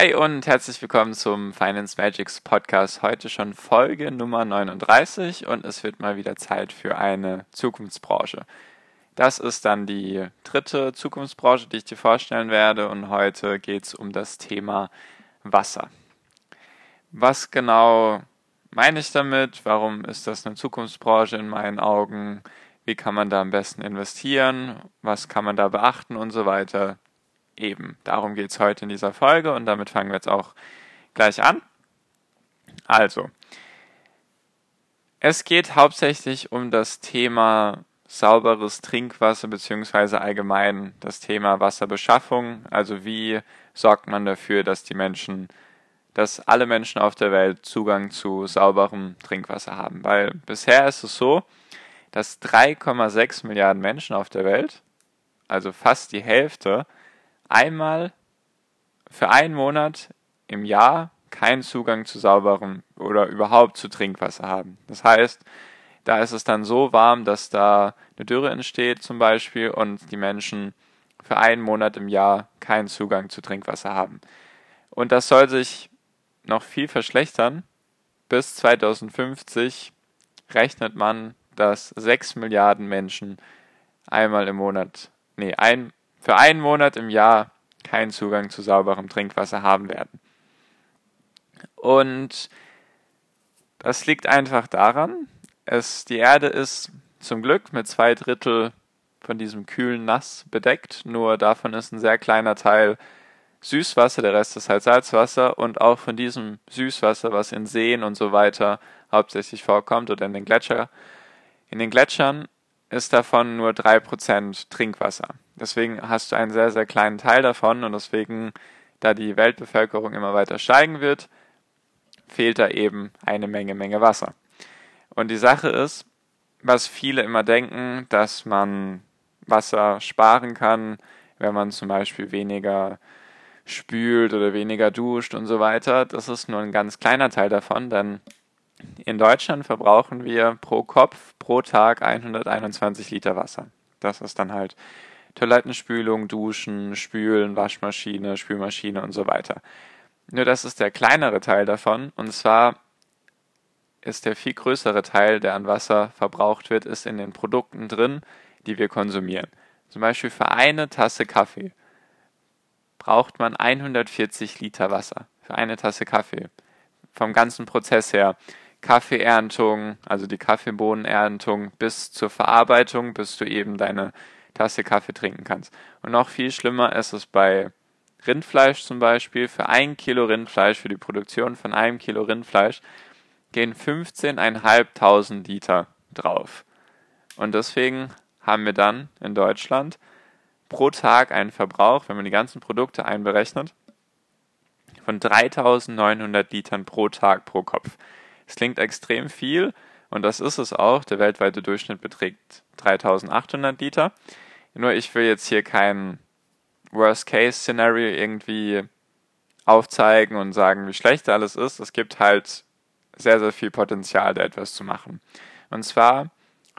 Hi und herzlich willkommen zum Finance Magics Podcast. Heute schon Folge Nummer 39 und es wird mal wieder Zeit für eine Zukunftsbranche. Das ist dann die dritte Zukunftsbranche, die ich dir vorstellen werde und heute geht es um das Thema Wasser. Was genau meine ich damit? Warum ist das eine Zukunftsbranche in meinen Augen? Wie kann man da am besten investieren? Was kann man da beachten und so weiter? Eben. Darum geht es heute in dieser Folge und damit fangen wir jetzt auch gleich an. Also, es geht hauptsächlich um das Thema sauberes Trinkwasser beziehungsweise allgemein das Thema Wasserbeschaffung. Also wie sorgt man dafür, dass die Menschen, dass alle Menschen auf der Welt Zugang zu sauberem Trinkwasser haben. Weil bisher ist es so, dass 3,6 Milliarden Menschen auf der Welt, also fast die Hälfte, einmal für einen Monat im Jahr keinen Zugang zu sauberem oder überhaupt zu Trinkwasser haben. Das heißt, da ist es dann so warm, dass da eine Dürre entsteht zum Beispiel und die Menschen für einen Monat im Jahr keinen Zugang zu Trinkwasser haben. Und das soll sich noch viel verschlechtern. Bis 2050 rechnet man, dass 6 Milliarden Menschen einmal im Monat, nee, ein, für einen Monat im Jahr keinen Zugang zu sauberem Trinkwasser haben werden. Und das liegt einfach daran, es, die Erde ist zum Glück mit zwei Drittel von diesem kühlen Nass bedeckt, nur davon ist ein sehr kleiner Teil Süßwasser, der Rest ist halt Salzwasser und auch von diesem Süßwasser, was in Seen und so weiter hauptsächlich vorkommt oder in den Gletscher, in den Gletschern ist davon nur 3% Trinkwasser. Deswegen hast du einen sehr, sehr kleinen Teil davon und deswegen, da die Weltbevölkerung immer weiter steigen wird, fehlt da eben eine Menge, Menge Wasser. Und die Sache ist, was viele immer denken, dass man Wasser sparen kann, wenn man zum Beispiel weniger spült oder weniger duscht und so weiter. Das ist nur ein ganz kleiner Teil davon, denn in Deutschland verbrauchen wir pro Kopf pro Tag 121 Liter Wasser. Das ist dann halt Toilettenspülung, Duschen, Spülen, Waschmaschine, Spülmaschine und so weiter. Nur das ist der kleinere Teil davon und zwar ist der viel größere Teil, der an Wasser verbraucht wird, ist in den Produkten drin, die wir konsumieren. Zum Beispiel für eine Tasse Kaffee braucht man 140 Liter Wasser. Für eine Tasse Kaffee. Vom ganzen Prozess her. Kaffeeerntung, also die Kaffeebohnenerntung bis zur Verarbeitung, bis du eben deine Tasse Kaffee trinken kannst. Und noch viel schlimmer ist es bei Rindfleisch zum Beispiel. Für ein Kilo Rindfleisch, für die Produktion von einem Kilo Rindfleisch, gehen 15.500 Liter drauf. Und deswegen haben wir dann in Deutschland pro Tag einen Verbrauch, wenn man die ganzen Produkte einberechnet, von 3.900 Litern pro Tag pro Kopf. Es klingt extrem viel und das ist es auch. Der weltweite Durchschnitt beträgt 3800 Liter. Nur ich will jetzt hier kein Worst-Case-Szenario irgendwie aufzeigen und sagen, wie schlecht alles ist. Es gibt halt sehr, sehr viel Potenzial, da etwas zu machen. Und zwar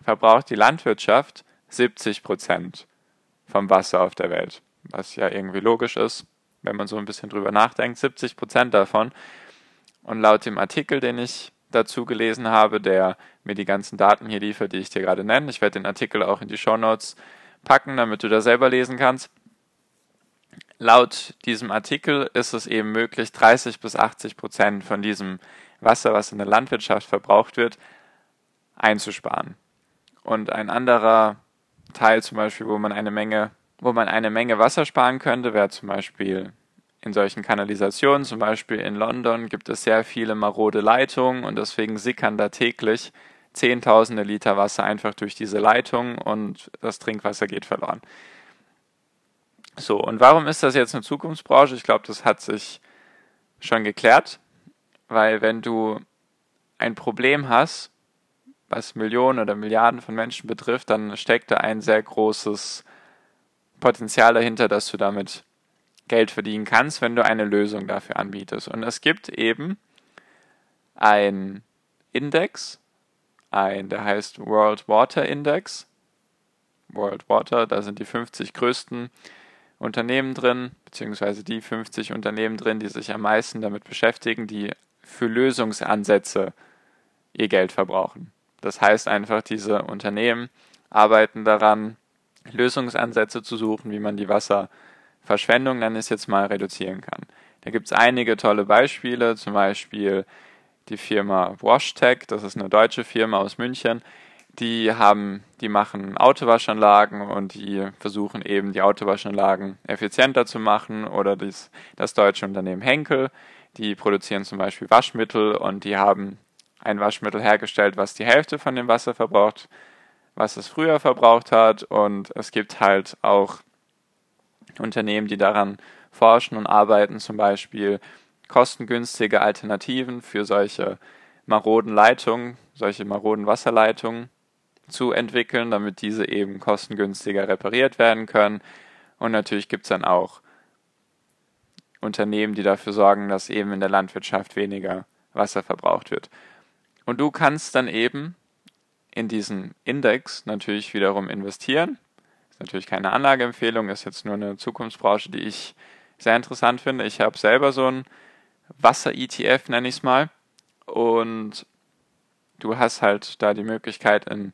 verbraucht die Landwirtschaft 70 Prozent vom Wasser auf der Welt, was ja irgendwie logisch ist, wenn man so ein bisschen drüber nachdenkt. 70 Prozent davon. Und laut dem Artikel, den ich dazu gelesen habe, der mir die ganzen Daten hier liefert, die ich dir gerade nenne. Ich werde den Artikel auch in die Show Notes packen, damit du da selber lesen kannst. Laut diesem Artikel ist es eben möglich, 30 bis 80 Prozent von diesem Wasser, was in der Landwirtschaft verbraucht wird, einzusparen. Und ein anderer Teil zum Beispiel, wo man eine Menge, wo man eine Menge Wasser sparen könnte, wäre zum Beispiel in solchen Kanalisationen, zum Beispiel in London, gibt es sehr viele marode Leitungen und deswegen sickern da täglich Zehntausende Liter Wasser einfach durch diese Leitung und das Trinkwasser geht verloren. So, und warum ist das jetzt eine Zukunftsbranche? Ich glaube, das hat sich schon geklärt, weil wenn du ein Problem hast, was Millionen oder Milliarden von Menschen betrifft, dann steckt da ein sehr großes Potenzial dahinter, dass du damit Geld verdienen kannst, wenn du eine Lösung dafür anbietest. Und es gibt eben ein Index, ein, der heißt World Water Index. World Water, da sind die 50 größten Unternehmen drin, beziehungsweise die 50 Unternehmen drin, die sich am meisten damit beschäftigen, die für Lösungsansätze ihr Geld verbrauchen. Das heißt einfach, diese Unternehmen arbeiten daran, Lösungsansätze zu suchen, wie man die Wasserverschwendung, nenne ich es jetzt mal, reduzieren kann. Da gibt es einige tolle Beispiele, zum Beispiel die Firma WashTech, das ist eine deutsche Firma aus München, die haben, die machen Autowaschanlagen und die versuchen eben die Autowaschanlagen effizienter zu machen oder dies, das deutsche Unternehmen Henkel, die produzieren zum Beispiel Waschmittel und die haben ein Waschmittel hergestellt, was die Hälfte von dem Wasser verbraucht, was es früher verbraucht hat. Und es gibt halt auch Unternehmen, die daran forschen und arbeiten, zum Beispiel kostengünstige Alternativen für solche maroden Leitungen, solche maroden Wasserleitungen zu entwickeln, damit diese eben kostengünstiger repariert werden können. Und natürlich gibt es dann auch Unternehmen, die dafür sorgen, dass eben in der Landwirtschaft weniger Wasser verbraucht wird. Und du kannst dann eben in diesen Index natürlich wiederum investieren. Natürlich keine Anlageempfehlung, ist jetzt nur eine Zukunftsbranche, die ich sehr interessant finde. Ich habe selber so ein Wasser-ETF, nenne ich es mal. Und du hast halt da die Möglichkeit, in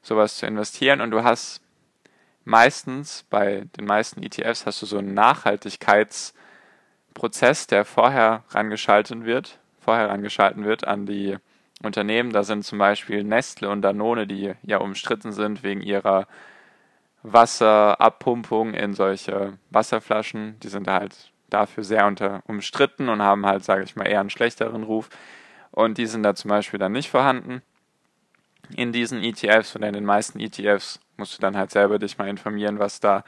sowas zu investieren. Und du hast meistens, bei den meisten ETFs, hast du so einen Nachhaltigkeitsprozess, der vorher rangeschaltet wird, vorher rangeschalten wird an die Unternehmen. Da sind zum Beispiel Nestle und Danone, die ja umstritten sind wegen ihrer Wasserabpumpung in solche Wasserflaschen. Die sind halt dafür sehr unter, umstritten und haben halt, sage ich mal, eher einen schlechteren Ruf. Und die sind da zum Beispiel dann nicht vorhanden. In diesen ETFs oder in den meisten ETFs musst du dann halt selber dich mal informieren, was da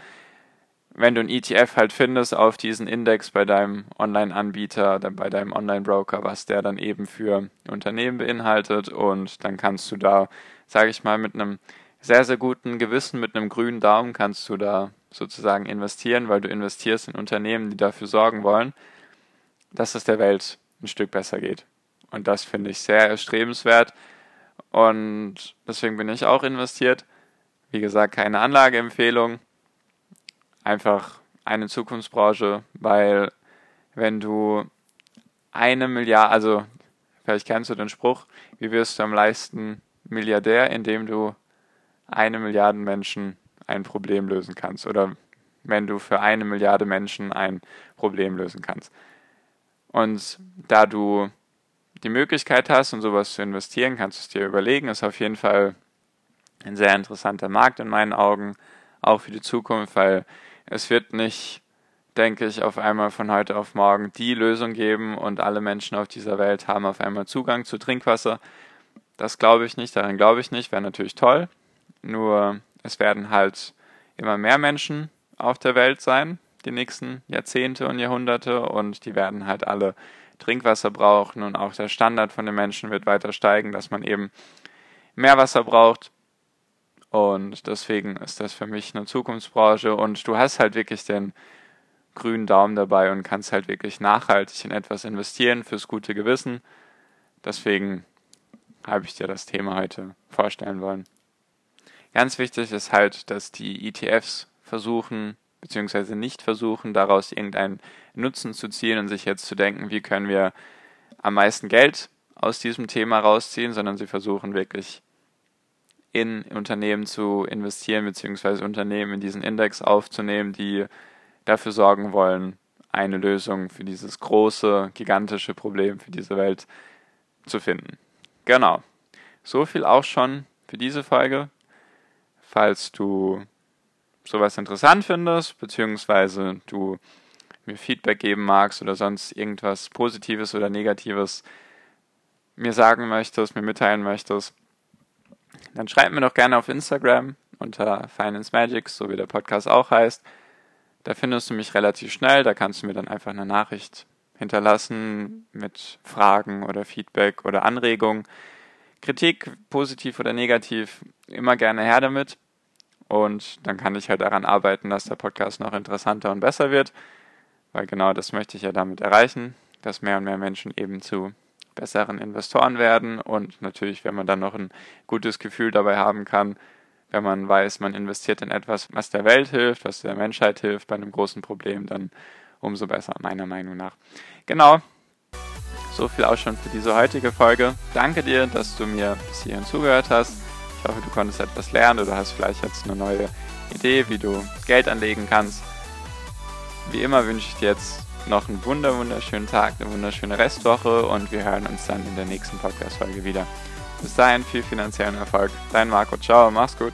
wenn du ein ETF halt findest auf diesen Index bei deinem Online-Anbieter, bei deinem Online-Broker, was der dann eben für Unternehmen beinhaltet und dann kannst du da, sage ich mal, mit einem sehr, sehr guten Gewissen, mit einem grünen Daumen kannst du da sozusagen investieren, weil du investierst in Unternehmen, die dafür sorgen wollen, dass es der Welt ein Stück besser geht. Und das finde ich sehr erstrebenswert und deswegen bin ich auch investiert. Wie gesagt, keine Anlageempfehlung einfach eine Zukunftsbranche, weil wenn du eine Milliarde, also vielleicht kennst du den Spruch, wie wirst du am leisten Milliardär, indem du eine Milliarde Menschen ein Problem lösen kannst oder wenn du für eine Milliarde Menschen ein Problem lösen kannst. Und da du die Möglichkeit hast, in sowas zu investieren, kannst du es dir überlegen. Ist auf jeden Fall ein sehr interessanter Markt in meinen Augen, auch für die Zukunft, weil es wird nicht, denke ich, auf einmal von heute auf morgen die Lösung geben und alle Menschen auf dieser Welt haben auf einmal Zugang zu Trinkwasser. Das glaube ich nicht, daran glaube ich nicht, wäre natürlich toll. Nur es werden halt immer mehr Menschen auf der Welt sein, die nächsten Jahrzehnte und Jahrhunderte, und die werden halt alle Trinkwasser brauchen und auch der Standard von den Menschen wird weiter steigen, dass man eben mehr Wasser braucht. Und deswegen ist das für mich eine Zukunftsbranche und du hast halt wirklich den grünen Daumen dabei und kannst halt wirklich nachhaltig in etwas investieren fürs gute Gewissen. Deswegen habe ich dir das Thema heute vorstellen wollen. Ganz wichtig ist halt, dass die ETFs versuchen, beziehungsweise nicht versuchen, daraus irgendeinen Nutzen zu ziehen und sich jetzt zu denken, wie können wir am meisten Geld aus diesem Thema rausziehen, sondern sie versuchen wirklich in Unternehmen zu investieren, beziehungsweise Unternehmen in diesen Index aufzunehmen, die dafür sorgen wollen, eine Lösung für dieses große, gigantische Problem für diese Welt zu finden. Genau. So viel auch schon für diese Folge. Falls du sowas interessant findest, beziehungsweise du mir Feedback geben magst oder sonst irgendwas Positives oder Negatives mir sagen möchtest, mir mitteilen möchtest, dann schreibt mir doch gerne auf Instagram unter Finance Magics, so wie der Podcast auch heißt. Da findest du mich relativ schnell, da kannst du mir dann einfach eine Nachricht hinterlassen mit Fragen oder Feedback oder Anregungen. Kritik, positiv oder negativ, immer gerne her damit. Und dann kann ich halt daran arbeiten, dass der Podcast noch interessanter und besser wird, weil genau das möchte ich ja damit erreichen, dass mehr und mehr Menschen eben zu besseren Investoren werden und natürlich, wenn man dann noch ein gutes Gefühl dabei haben kann, wenn man weiß, man investiert in etwas, was der Welt hilft, was der Menschheit hilft bei einem großen Problem, dann umso besser, meiner Meinung nach. Genau. So viel auch schon für diese heutige Folge. Danke dir, dass du mir bis hierhin zugehört hast. Ich hoffe, du konntest etwas lernen oder hast vielleicht jetzt eine neue Idee, wie du Geld anlegen kannst. Wie immer wünsche ich dir jetzt noch einen wunder wunderschönen Tag, eine wunderschöne Restwoche und wir hören uns dann in der nächsten Podcast-Folge wieder. Bis dahin viel finanziellen Erfolg. Dein Marco. Ciao. Mach's gut.